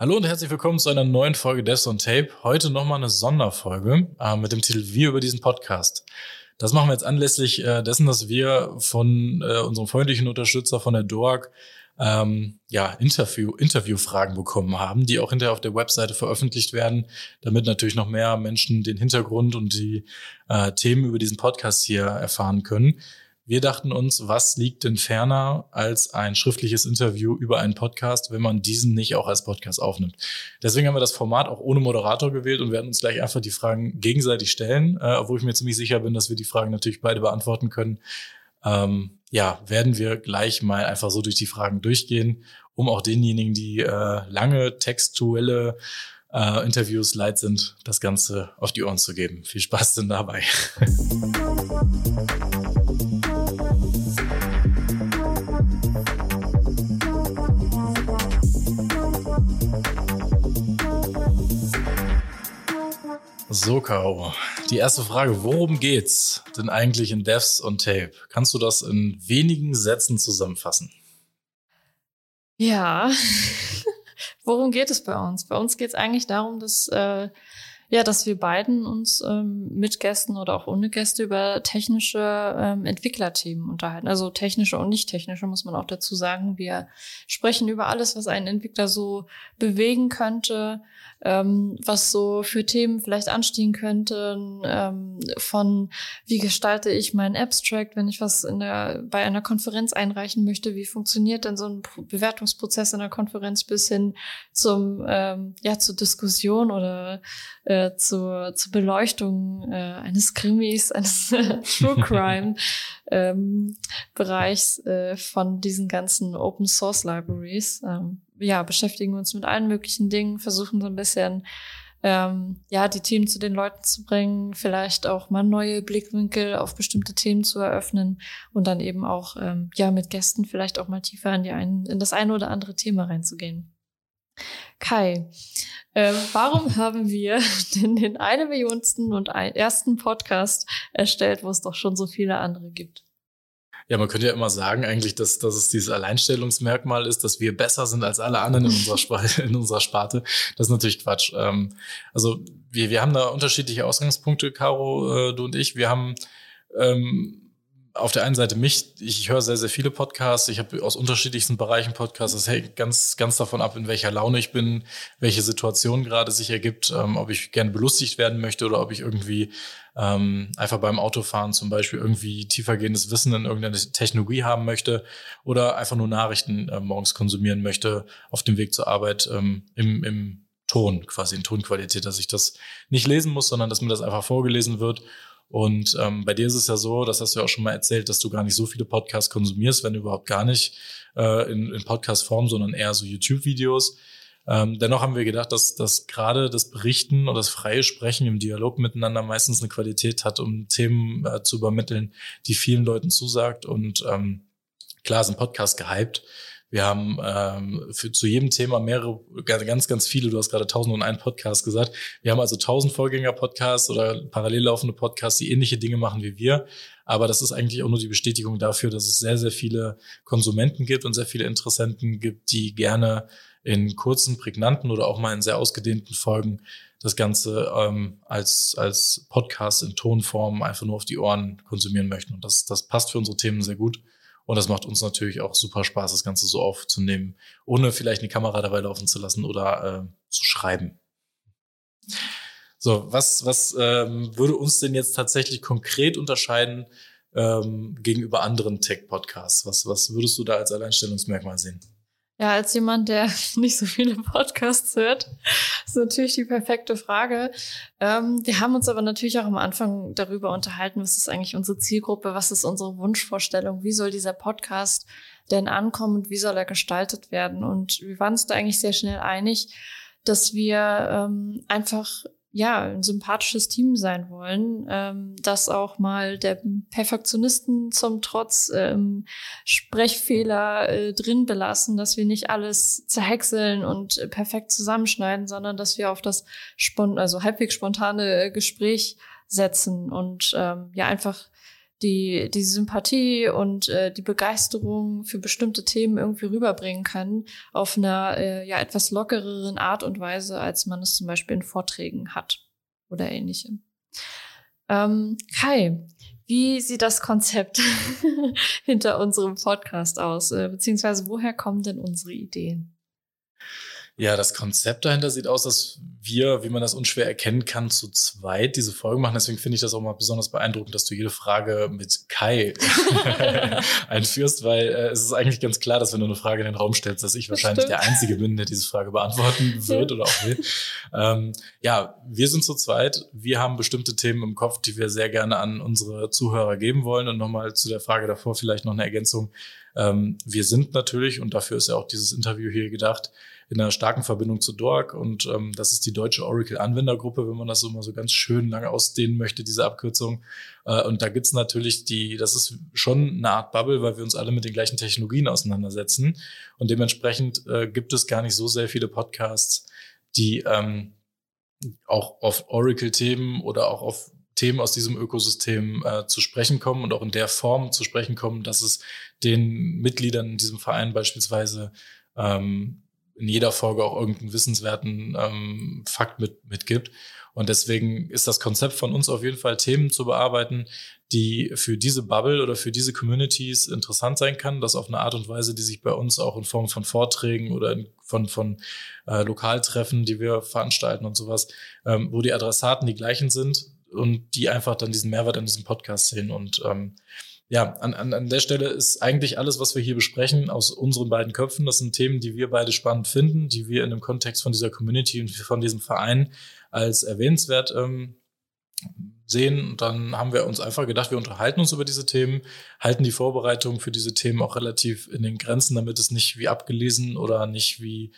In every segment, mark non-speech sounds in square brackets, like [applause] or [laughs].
Hallo und herzlich willkommen zu einer neuen Folge Devs on Tape. Heute nochmal eine Sonderfolge äh, mit dem Titel Wir über diesen Podcast. Das machen wir jetzt anlässlich äh, dessen, dass wir von äh, unserem freundlichen Unterstützer von der DOAG ähm, ja, Interview, Interviewfragen bekommen haben, die auch hinterher auf der Webseite veröffentlicht werden, damit natürlich noch mehr Menschen den Hintergrund und die äh, Themen über diesen Podcast hier erfahren können. Wir dachten uns, was liegt denn ferner als ein schriftliches Interview über einen Podcast, wenn man diesen nicht auch als Podcast aufnimmt. Deswegen haben wir das Format auch ohne Moderator gewählt und werden uns gleich einfach die Fragen gegenseitig stellen, äh, obwohl ich mir ziemlich sicher bin, dass wir die Fragen natürlich beide beantworten können. Ähm, ja, werden wir gleich mal einfach so durch die Fragen durchgehen, um auch denjenigen, die äh, lange textuelle äh, Interviews leid sind, das Ganze auf die Ohren zu geben. Viel Spaß denn dabei. [laughs] So, Caro, die erste Frage, worum geht's denn eigentlich in Devs on Tape? Kannst du das in wenigen Sätzen zusammenfassen? Ja, [laughs] worum geht es bei uns? Bei uns geht es eigentlich darum, dass äh, ja, dass wir beiden uns ähm, mit Gästen oder auch ohne Gäste über technische ähm, Entwicklerthemen unterhalten. Also technische und nicht technische muss man auch dazu sagen. Wir sprechen über alles, was einen Entwickler so bewegen könnte, ähm, was so für Themen vielleicht anstehen könnten, ähm, von wie gestalte ich meinen Abstract, wenn ich was in der, bei einer Konferenz einreichen möchte, wie funktioniert denn so ein Bewertungsprozess in der Konferenz bis hin zum, ähm, ja, zur Diskussion oder äh, zur, zur Beleuchtung äh, eines Krimis, eines [laughs] True Crime [laughs] ähm, Bereichs äh, von diesen ganzen Open Source Libraries. Ähm, ja, beschäftigen uns mit allen möglichen Dingen, versuchen so ein bisschen ähm, ja, die Themen zu den Leuten zu bringen, vielleicht auch mal neue Blickwinkel auf bestimmte Themen zu eröffnen und dann eben auch ähm, ja mit Gästen vielleicht auch mal tiefer in, die ein, in das eine oder andere Thema reinzugehen. Kai, äh, warum haben wir [laughs] denn den eine Millionsten und ersten Podcast erstellt, wo es doch schon so viele andere gibt? Ja, man könnte ja immer sagen eigentlich, dass, dass es dieses Alleinstellungsmerkmal ist, dass wir besser sind als alle anderen in unserer, [laughs] Sparte. In unserer Sparte. Das ist natürlich Quatsch. Ähm, also wir, wir haben da unterschiedliche Ausgangspunkte, Caro, äh, du und ich. Wir haben ähm, auf der einen Seite mich, ich höre sehr, sehr viele Podcasts. Ich habe aus unterschiedlichsten Bereichen Podcasts. Das hängt ganz, ganz davon ab, in welcher Laune ich bin, welche Situation gerade sich ergibt, ähm, ob ich gerne belustigt werden möchte oder ob ich irgendwie ähm, einfach beim Autofahren zum Beispiel irgendwie tiefergehendes Wissen in irgendeine Technologie haben möchte oder einfach nur Nachrichten äh, morgens konsumieren möchte auf dem Weg zur Arbeit ähm, im, im Ton, quasi in Tonqualität, dass ich das nicht lesen muss, sondern dass mir das einfach vorgelesen wird und ähm, bei dir ist es ja so, das hast du ja auch schon mal erzählt, dass du gar nicht so viele Podcasts konsumierst, wenn überhaupt gar nicht äh, in, in Podcast-Form, sondern eher so YouTube-Videos. Ähm, dennoch haben wir gedacht, dass, dass gerade das Berichten und das freie Sprechen im Dialog miteinander meistens eine Qualität hat, um Themen äh, zu übermitteln, die vielen Leuten zusagt. Und ähm, klar sind Podcasts gehypt. Wir haben ähm, für, zu jedem Thema mehrere, ganz, ganz viele, du hast gerade tausend und einen Podcast gesagt. Wir haben also tausend Vorgänger-Podcasts oder parallel laufende Podcasts, die ähnliche Dinge machen wie wir. Aber das ist eigentlich auch nur die Bestätigung dafür, dass es sehr, sehr viele Konsumenten gibt und sehr viele Interessenten gibt, die gerne in kurzen, prägnanten oder auch mal in sehr ausgedehnten Folgen das Ganze ähm, als, als Podcast in Tonform einfach nur auf die Ohren konsumieren möchten. Und das, das passt für unsere Themen sehr gut. Und das macht uns natürlich auch super Spaß, das Ganze so aufzunehmen, ohne vielleicht eine Kamera dabei laufen zu lassen oder äh, zu schreiben. So, was, was ähm, würde uns denn jetzt tatsächlich konkret unterscheiden ähm, gegenüber anderen Tech-Podcasts? Was, was würdest du da als Alleinstellungsmerkmal sehen? Ja, als jemand, der [laughs] nicht so viele Podcasts hört, ist natürlich die perfekte Frage. Ähm, wir haben uns aber natürlich auch am Anfang darüber unterhalten, was ist eigentlich unsere Zielgruppe, was ist unsere Wunschvorstellung, wie soll dieser Podcast denn ankommen und wie soll er gestaltet werden. Und wir waren uns da eigentlich sehr schnell einig, dass wir ähm, einfach ja, ein sympathisches Team sein wollen, ähm, das auch mal der Perfektionisten zum Trotz ähm, Sprechfehler äh, drin belassen, dass wir nicht alles zerhäckseln und äh, perfekt zusammenschneiden, sondern dass wir auf das spon also halbwegs spontane äh, Gespräch setzen und ähm, ja einfach die, die Sympathie und äh, die Begeisterung für bestimmte Themen irgendwie rüberbringen kann auf einer äh, ja etwas lockereren Art und Weise, als man es zum Beispiel in Vorträgen hat oder ähnlichem. Ähm, Kai, wie sieht das Konzept [laughs] hinter unserem Podcast aus? Äh, beziehungsweise woher kommen denn unsere Ideen? Ja, das Konzept dahinter sieht aus, dass wir, wie man das unschwer erkennen kann, zu zweit diese Folge machen. Deswegen finde ich das auch mal besonders beeindruckend, dass du jede Frage mit Kai [laughs] einführst, weil äh, es ist eigentlich ganz klar, dass wenn du eine Frage in den Raum stellst, dass ich wahrscheinlich der Einzige bin, der diese Frage beantworten [laughs] wird oder auch will. Ähm, ja, wir sind zu zweit. Wir haben bestimmte Themen im Kopf, die wir sehr gerne an unsere Zuhörer geben wollen. Und nochmal zu der Frage davor vielleicht noch eine Ergänzung. Ähm, wir sind natürlich, und dafür ist ja auch dieses Interview hier gedacht, in einer starken Verbindung zu Dork und ähm, das ist die deutsche Oracle Anwendergruppe, wenn man das so mal so ganz schön lange ausdehnen möchte, diese Abkürzung. Äh, und da gibt's natürlich die, das ist schon eine Art Bubble, weil wir uns alle mit den gleichen Technologien auseinandersetzen und dementsprechend äh, gibt es gar nicht so sehr viele Podcasts, die ähm, auch auf Oracle-Themen oder auch auf Themen aus diesem Ökosystem äh, zu sprechen kommen und auch in der Form zu sprechen kommen, dass es den Mitgliedern in diesem Verein beispielsweise ähm, in jeder Folge auch irgendeinen wissenswerten ähm, Fakt mit, mitgibt. Und deswegen ist das Konzept von uns auf jeden Fall Themen zu bearbeiten, die für diese Bubble oder für diese Communities interessant sein kann, das auf eine Art und Weise, die sich bei uns auch in Form von Vorträgen oder in, von, von äh, Lokaltreffen, die wir veranstalten und sowas, ähm, wo die Adressaten die gleichen sind und die einfach dann diesen Mehrwert an diesem Podcast sehen. Und ähm, ja, an, an, an der Stelle ist eigentlich alles, was wir hier besprechen, aus unseren beiden Köpfen. Das sind Themen, die wir beide spannend finden, die wir in dem Kontext von dieser Community und von diesem Verein als erwähnenswert ähm, sehen. Und dann haben wir uns einfach gedacht, wir unterhalten uns über diese Themen, halten die Vorbereitung für diese Themen auch relativ in den Grenzen, damit es nicht wie abgelesen oder nicht wie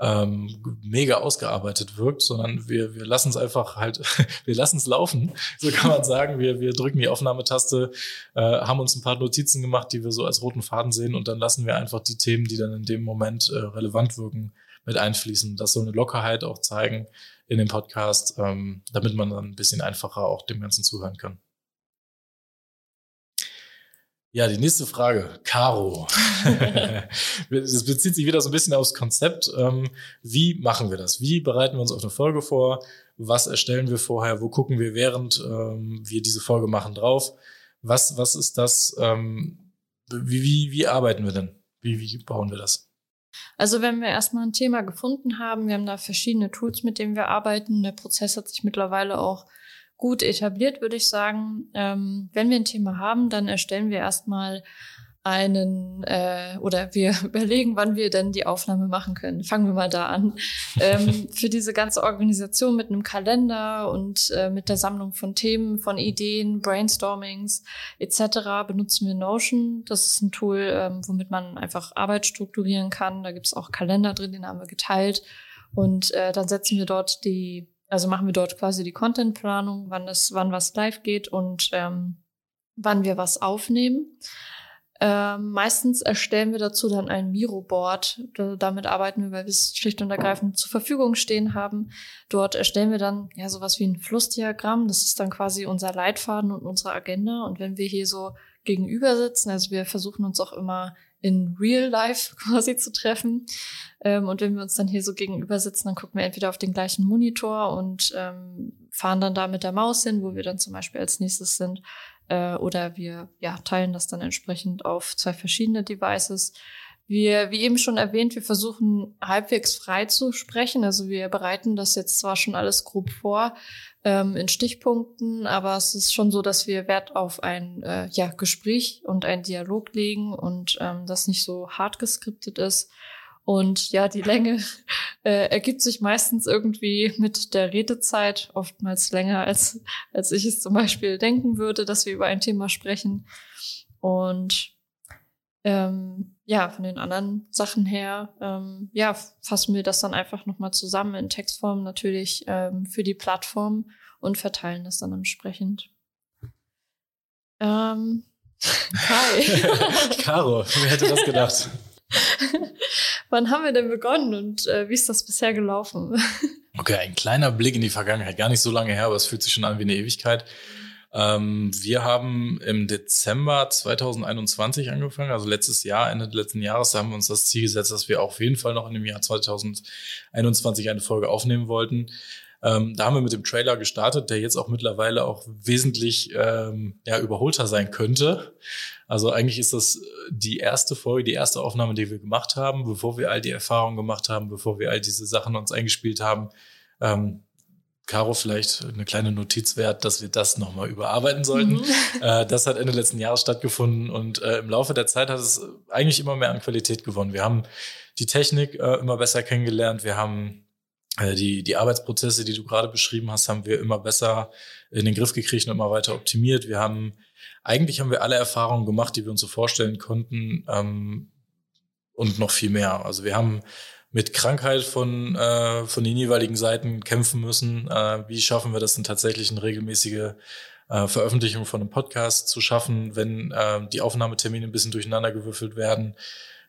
ähm, mega ausgearbeitet wirkt, sondern wir, wir lassen es einfach halt, [laughs] wir lassen es laufen, so kann man sagen. Wir, wir drücken die Aufnahmetaste, äh, haben uns ein paar Notizen gemacht, die wir so als roten Faden sehen und dann lassen wir einfach die Themen, die dann in dem Moment äh, relevant wirken, mit einfließen. Das so eine Lockerheit auch zeigen in dem Podcast, ähm, damit man dann ein bisschen einfacher auch dem Ganzen zuhören kann. Ja, die nächste Frage. Caro. [laughs] das bezieht sich wieder so ein bisschen aufs Konzept. Ähm, wie machen wir das? Wie bereiten wir uns auf eine Folge vor? Was erstellen wir vorher? Wo gucken wir, während ähm, wir diese Folge machen, drauf? Was, was ist das? Ähm, wie, wie, wie arbeiten wir denn? Wie, wie bauen wir das? Also wenn wir erstmal ein Thema gefunden haben, wir haben da verschiedene Tools, mit denen wir arbeiten. Der Prozess hat sich mittlerweile auch gut etabliert, würde ich sagen. Ähm, wenn wir ein Thema haben, dann erstellen wir erstmal einen äh, oder wir [laughs] überlegen, wann wir denn die Aufnahme machen können. Fangen wir mal da an. ähm, [laughs] für diese ganze Organisation mit einem Kalender und äh, mit der Sammlung von Themen, von Ideen, Brainstormings etc. benutzen wir Notion. Das ist ein Tool, ähm, womit man einfach Arbeit strukturieren kann. Da gibt es auch Kalender drin, den haben wir geteilt. Und äh, dann setzen wir dort die also machen wir dort quasi die Contentplanung, wann das, wann was live geht und ähm, wann wir was aufnehmen. Ähm, meistens erstellen wir dazu dann ein Miro-Board. damit arbeiten wir, weil wir es schlicht und ergreifend zur Verfügung stehen haben. Dort erstellen wir dann ja sowas wie ein Flussdiagramm. Das ist dann quasi unser Leitfaden und unsere Agenda. Und wenn wir hier so gegenüber sitzen, also wir versuchen uns auch immer in Real Life [laughs] quasi zu treffen. Ähm, und wenn wir uns dann hier so gegenüber sitzen, dann gucken wir entweder auf den gleichen Monitor und ähm, fahren dann da mit der Maus hin, wo wir dann zum Beispiel als nächstes sind. Äh, oder wir ja, teilen das dann entsprechend auf zwei verschiedene Devices. Wir, wie eben schon erwähnt, wir versuchen halbwegs frei zu sprechen. Also wir bereiten das jetzt zwar schon alles grob vor ähm, in Stichpunkten, aber es ist schon so, dass wir Wert auf ein äh, ja, Gespräch und einen Dialog legen und ähm, das nicht so hart geskriptet ist. Und ja, die Länge [laughs] äh, ergibt sich meistens irgendwie mit der Redezeit, oftmals länger als, als ich es zum Beispiel denken würde, dass wir über ein Thema sprechen. Und ähm, ja, von den anderen Sachen her, ähm, ja, fassen wir das dann einfach nochmal zusammen in Textform natürlich ähm, für die Plattform und verteilen das dann entsprechend. Ähm, [laughs] hi. [laughs] Caro, wer hätte das gedacht? [laughs] Wann haben wir denn begonnen und äh, wie ist das bisher gelaufen? okay, ein kleiner Blick in die Vergangenheit, gar nicht so lange her, aber es fühlt sich schon an wie eine Ewigkeit. Ähm, wir haben im Dezember 2021 angefangen, also letztes Jahr, Ende letzten Jahres, da haben wir uns das Ziel gesetzt, dass wir auf jeden Fall noch in dem Jahr 2021 eine Folge aufnehmen wollten. Ähm, da haben wir mit dem Trailer gestartet, der jetzt auch mittlerweile auch wesentlich ähm, ja, überholter sein könnte. Also eigentlich ist das die erste Folge, die erste Aufnahme, die wir gemacht haben, bevor wir all die Erfahrungen gemacht haben, bevor wir all diese Sachen uns eingespielt haben. Ähm, Caro vielleicht eine kleine Notiz wert, dass wir das nochmal überarbeiten sollten. Mhm. [laughs] Äh, das hat Ende letzten Jahres stattgefunden und äh, im Laufe der Zeit hat es eigentlich immer mehr an Qualität gewonnen. Wir haben die Technik äh, immer besser kennengelernt. Wir haben äh, die, die Arbeitsprozesse, die du gerade beschrieben hast, haben wir immer besser in den Griff gekriegt und immer weiter optimiert. Wir haben, eigentlich haben wir alle Erfahrungen gemacht, die wir uns so vorstellen konnten ähm, und noch viel mehr. Also wir haben mit Krankheit von, äh, von den jeweiligen Seiten kämpfen müssen. Äh, wie schaffen wir das denn tatsächlich, eine regelmäßige äh, Veröffentlichung von einem Podcast zu schaffen, wenn äh, die Aufnahmetermine ein bisschen durcheinander gewürfelt werden?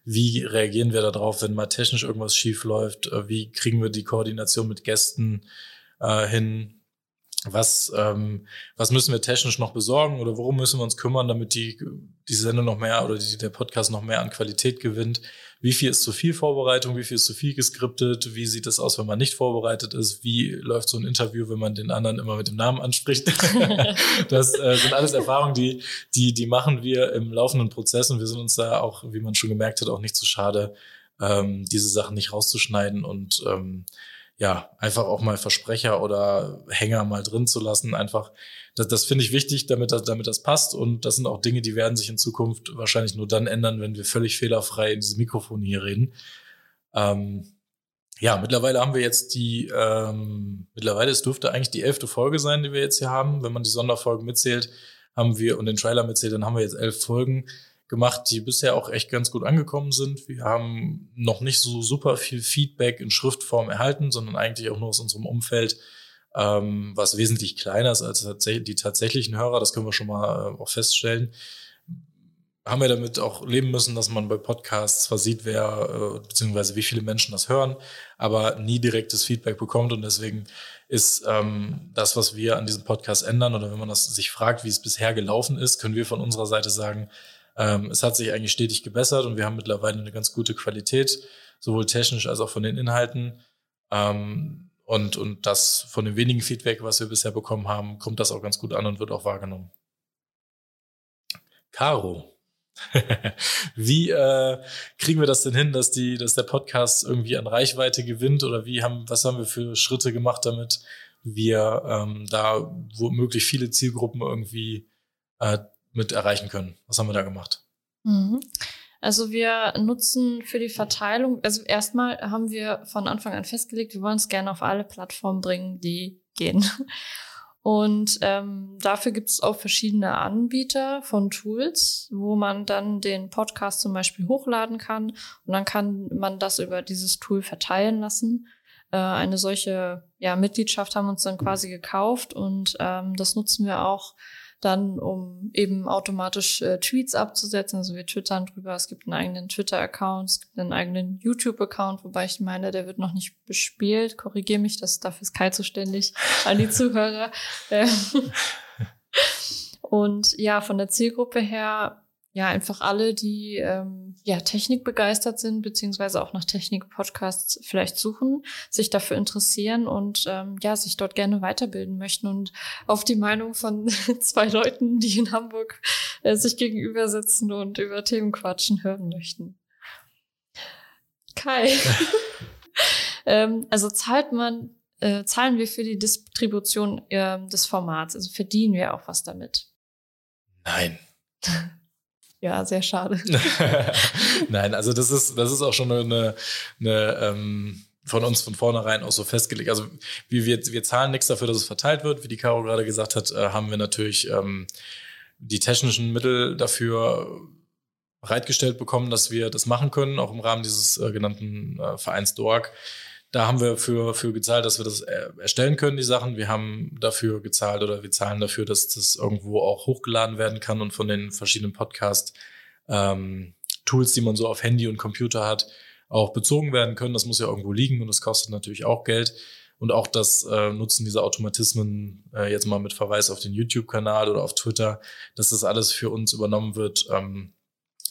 Wie reagieren wir darauf, wenn mal technisch irgendwas schief läuft? Äh, wie kriegen wir die Koordination mit Gästen äh, hin? Was, ähm, was müssen wir technisch noch besorgen oder worum müssen wir uns kümmern, damit die, die Sendung noch mehr oder die, der Podcast noch mehr an Qualität gewinnt? wie viel ist zu viel Vorbereitung, wie viel ist zu viel geskriptet, wie sieht es aus, wenn man nicht vorbereitet ist, wie läuft so ein Interview, wenn man den anderen immer mit dem Namen anspricht. [laughs] das äh, sind alles Erfahrungen, die, die, die machen wir im laufenden Prozess und wir sind uns da auch, wie man schon gemerkt hat, auch nicht zu so schade, ähm, diese Sachen nicht rauszuschneiden und ähm, ja, einfach auch mal Versprecher oder Hänger mal drin zu lassen. Einfach, das, das finde ich wichtig, damit das, damit das passt. Und das sind auch Dinge, die werden sich in Zukunft wahrscheinlich nur dann ändern, wenn wir völlig fehlerfrei in diesem Mikrofon hier reden. Ähm, ja, mittlerweile haben wir jetzt die, ähm, mittlerweile, es dürfte eigentlich die elfte Folge sein, die wir jetzt hier haben. Wenn man die Sonderfolgen mitzählt, haben wir und den Trailer mitzählt, dann haben wir jetzt elf Folgen gemacht, die bisher auch echt ganz gut angekommen sind. Wir haben noch nicht so super viel Feedback in Schriftform erhalten, sondern eigentlich auch nur aus unserem Umfeld, ähm, was wesentlich kleiner ist als die tatsächlichen Hörer. Das können wir schon mal äh, auch feststellen. Haben wir damit auch leben müssen, dass man bei Podcasts zwar sieht, wer äh, beziehungsweise wie viele Menschen das hören, aber nie direktes Feedback bekommt und deswegen ist ähm, das, was wir an diesem Podcast ändern oder wenn man das sich fragt, wie es bisher gelaufen ist, können wir von unserer Seite sagen, ähm, es hat sich eigentlich stetig gebessert und wir haben mittlerweile eine ganz gute Qualität, sowohl technisch als auch von den Inhalten. Ähm, und, und das von dem wenigen Feedback, was wir bisher bekommen haben, kommt das auch ganz gut an und wird auch wahrgenommen. Caro, [laughs] wie äh, kriegen wir das denn hin, dass die, dass der Podcast irgendwie an Reichweite gewinnt oder wie haben, was haben wir für Schritte gemacht, damit wir ähm, da womöglich viele Zielgruppen irgendwie äh, mit erreichen können. Was haben wir da gemacht? Mhm. Also wir nutzen für die Verteilung, also erstmal haben wir von Anfang an festgelegt, wir wollen es gerne auf alle Plattformen bringen, die gehen. Und ähm, dafür gibt es auch verschiedene Anbieter von Tools, wo man dann den Podcast zum Beispiel hochladen kann und dann kann man das über dieses Tool verteilen lassen. Äh, eine solche ja, Mitgliedschaft haben wir uns dann quasi gekauft und ähm, das nutzen wir auch dann um eben automatisch äh, Tweets abzusetzen. Also wir twittern drüber. Es gibt einen eigenen Twitter-Account, es gibt einen eigenen YouTube-Account, wobei ich meine, der wird noch nicht bespielt. Korrigiere mich, das dafür ist Kai zuständig an die Zuhörer. [laughs] Ähm, [laughs] und ja, von der Zielgruppe her ja einfach alle, die ähm, ja Technik begeistert sind beziehungsweise auch nach Technik-Podcasts vielleicht suchen, sich dafür interessieren und ähm, ja sich dort gerne weiterbilden möchten und auf die Meinung von [laughs] zwei Leuten, die in Hamburg äh, sich gegenüber sitzen und über Themen quatschen hören möchten. Kai, [laughs] ähm, also zahlt man äh, zahlen wir für die Distribution äh, des Formats, also verdienen wir auch was damit? Nein. [laughs] Ja, sehr schade. [laughs] Nein, also das ist, das ist auch schon eine, eine ähm, von uns von vornherein auch so festgelegt. Also wie wir, wir zahlen nichts dafür, dass es verteilt wird. Wie die Caro gerade gesagt hat, äh, haben wir natürlich ähm, die technischen Mittel dafür bereitgestellt bekommen, dass wir das machen können, auch im Rahmen dieses äh, genannten äh, Vereins DORG. Da haben wir für, für gezahlt, dass wir das äh, erstellen können, die Sachen. Wir haben dafür gezahlt oder wir zahlen dafür, dass das irgendwo auch hochgeladen werden kann und von den verschiedenen Podcast ähm, die man so auf Handy und Computer hat, auch bezogen werden können. Das muss ja irgendwo liegen und das kostet natürlich auch Geld. und auch das äh, Nutzen dieser Automatismen äh, jetzt mal mit Verweis auf den YouTube-Kanal oder auf Twitter, dass das alles für uns übernommen wird. Ähm,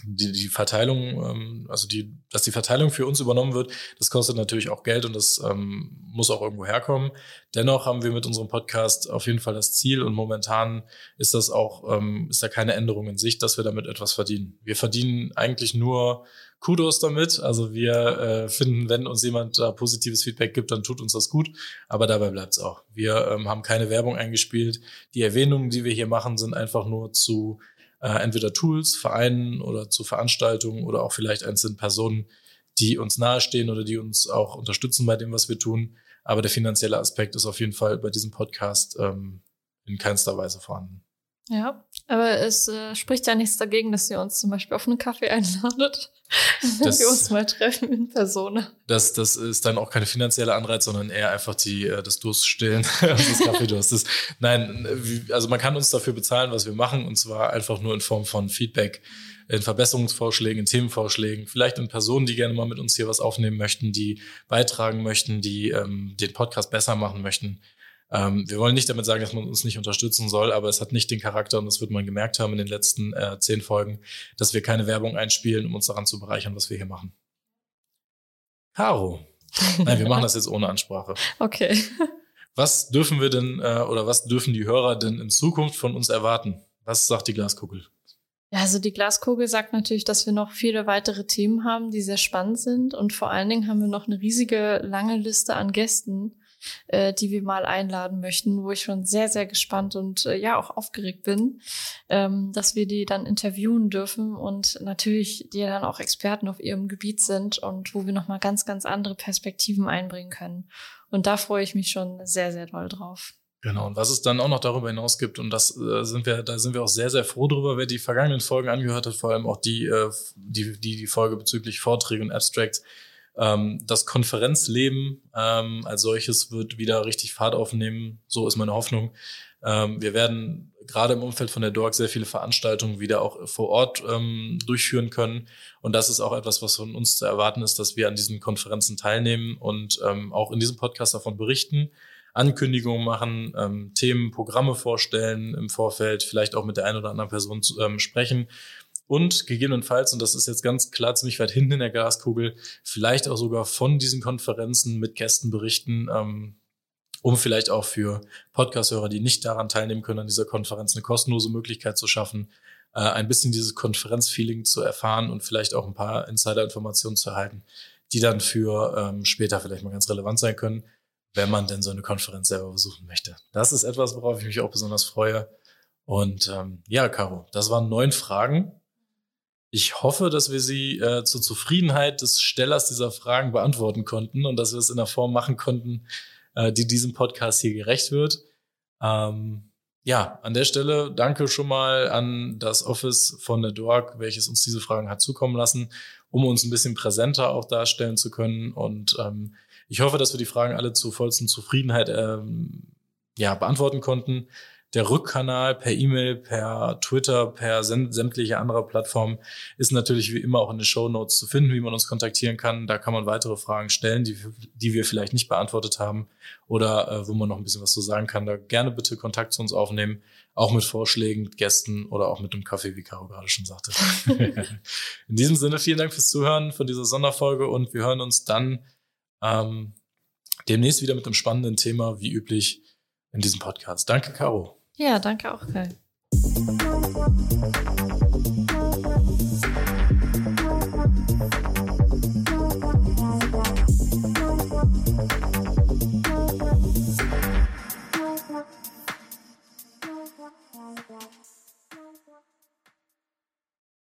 die, die Verteilung, ähm, also die, dass die Verteilung für uns übernommen wird, das kostet natürlich auch Geld und das ähm, muss auch irgendwo herkommen. Dennoch haben wir mit unserem Podcast auf jeden Fall das Ziel und momentan ist das auch, ähm, ist da keine Änderung in Sicht, dass wir damit etwas verdienen. Wir verdienen eigentlich nur Kudos damit. Also wir äh, finden, wenn uns jemand da positives Feedback gibt, dann tut uns das gut. Aber dabei bleibt's auch. Wir ähm, haben keine Werbung eingespielt. Die Erwähnungen, die wir hier machen, sind einfach nur zu äh, entweder Tools, Vereinen oder zu Veranstaltungen oder auch vielleicht einzelnen Personen, die uns nahestehen oder die uns auch unterstützen bei dem, was wir tun. Aber der finanzielle Aspekt ist auf jeden Fall bei diesem Podcast ähm, in keinster Weise vorhanden. Ja, aber es äh, spricht ja nichts dagegen, dass ihr uns zum Beispiel auf einen Kaffee einladet, [laughs] wenn wir uns mal treffen in Person. Das, das ist dann auch keine finanzielle Anreiz, sondern eher einfach die, äh, das Durststillen, [laughs] das Kaffeedurst. Das, nein, also man kann uns dafür bezahlen, was wir machen, und zwar einfach nur in Form von Feedback, in Verbesserungsvorschlägen, in Themenvorschlägen, vielleicht in Personen, die gerne mal mit uns hier was aufnehmen möchten, die beitragen möchten, die ähm, den Podcast besser machen möchten. Ähm, wir wollen nicht damit sagen, dass man uns nicht unterstützen soll, aber es hat nicht den Charakter, und das wird man gemerkt haben in den letzten äh, zehn Folgen, dass wir keine Werbung einspielen, um uns daran zu bereichern, was wir hier machen. Caro. [laughs] Nein, wir machen das jetzt ohne Ansprache. Okay. Was dürfen wir denn äh, oder was dürfen die Hörer denn in Zukunft von uns erwarten? Was sagt die Glaskugel? Ja, also die Glaskugel sagt natürlich, dass wir noch viele weitere Themen haben, die sehr spannend sind. Und vor allen Dingen haben wir noch eine riesige, lange Liste an Gästen, äh, die wir mal einladen möchten, wo ich schon sehr, sehr gespannt und äh, ja auch aufgeregt bin, ähm, dass wir die dann interviewen dürfen und natürlich die dann auch Experten auf ihrem Gebiet sind und wo wir nochmal ganz, ganz andere Perspektiven einbringen können. Und da freue ich mich schon sehr, sehr doll drauf. Genau, und was es dann auch noch darüber hinaus gibt, und das äh, sind wir, da sind wir auch sehr, sehr froh drüber, wer die vergangenen Folgen angehört hat, vor allem auch die, äh, die, die, die Folge bezüglich Vorträge und Abstracts, ähm, das Konferenzleben ähm, als solches wird wieder richtig Fahrt aufnehmen. So ist meine Hoffnung. Ähm, wir werden gerade im Umfeld von der DORG sehr viele Veranstaltungen wieder auch vor Ort ähm, durchführen können. Und das ist auch etwas, was von uns zu erwarten ist, dass wir an diesen Konferenzen teilnehmen und ähm, auch in diesem Podcast davon berichten. Ankündigungen machen, ähm, Themen, Programme vorstellen im Vorfeld, vielleicht auch mit der einen oder anderen Person ähm, sprechen und gegebenenfalls, und das ist jetzt ganz klar ziemlich weit hinten in der Glaskugel, vielleicht auch sogar von diesen Konferenzen mit Gästen berichten, ähm, um vielleicht auch für Podcast-Hörer, die nicht daran teilnehmen können, an dieser Konferenz eine kostenlose Möglichkeit zu schaffen, äh, ein bisschen dieses Konferenzfeeling zu erfahren und vielleicht auch ein paar Insider-Informationen zu erhalten, die dann für ähm, später vielleicht mal ganz relevant sein können, wenn man denn so eine Konferenz selber besuchen möchte. Das ist etwas, worauf ich mich auch besonders freue. Und ähm, ja, Caro, das waren neun Fragen. Ich hoffe, dass wir sie äh, zur Zufriedenheit des Stellers dieser Fragen beantworten konnten und dass wir es in einer Form machen konnten, äh, die diesem Podcast hier gerecht wird. Ähm, ja, an der Stelle danke schon mal an das Office von der DORG, welches uns diese Fragen hat zukommen lassen, um uns ein bisschen präsenter auch darstellen zu können. Und ähm, ich hoffe, dass wir die Fragen alle zur vollsten Zufriedenheit ähm, ja, beantworten konnten. Der Rückkanal per E-Mail, per Twitter, per sämtliche andere Plattformen ist natürlich wie immer auch in den Show Notes zu finden, wie man uns kontaktieren kann. Da kann man weitere Fragen stellen, die, die wir vielleicht nicht beantwortet haben oder äh, wo man noch ein bisschen was zu sagen kann. Da gerne bitte Kontakt zu uns aufnehmen, auch mit Vorschlägen, mit Gästen oder auch mit dem Kaffee, wie Caro gerade schon sagte. [laughs] in diesem Sinne vielen Dank fürs Zuhören von dieser Sonderfolge und wir hören uns dann ähm, demnächst wieder mit einem spannenden Thema, wie üblich, in diesem Podcast. Danke, Caro. Ja, danke auch, Kai.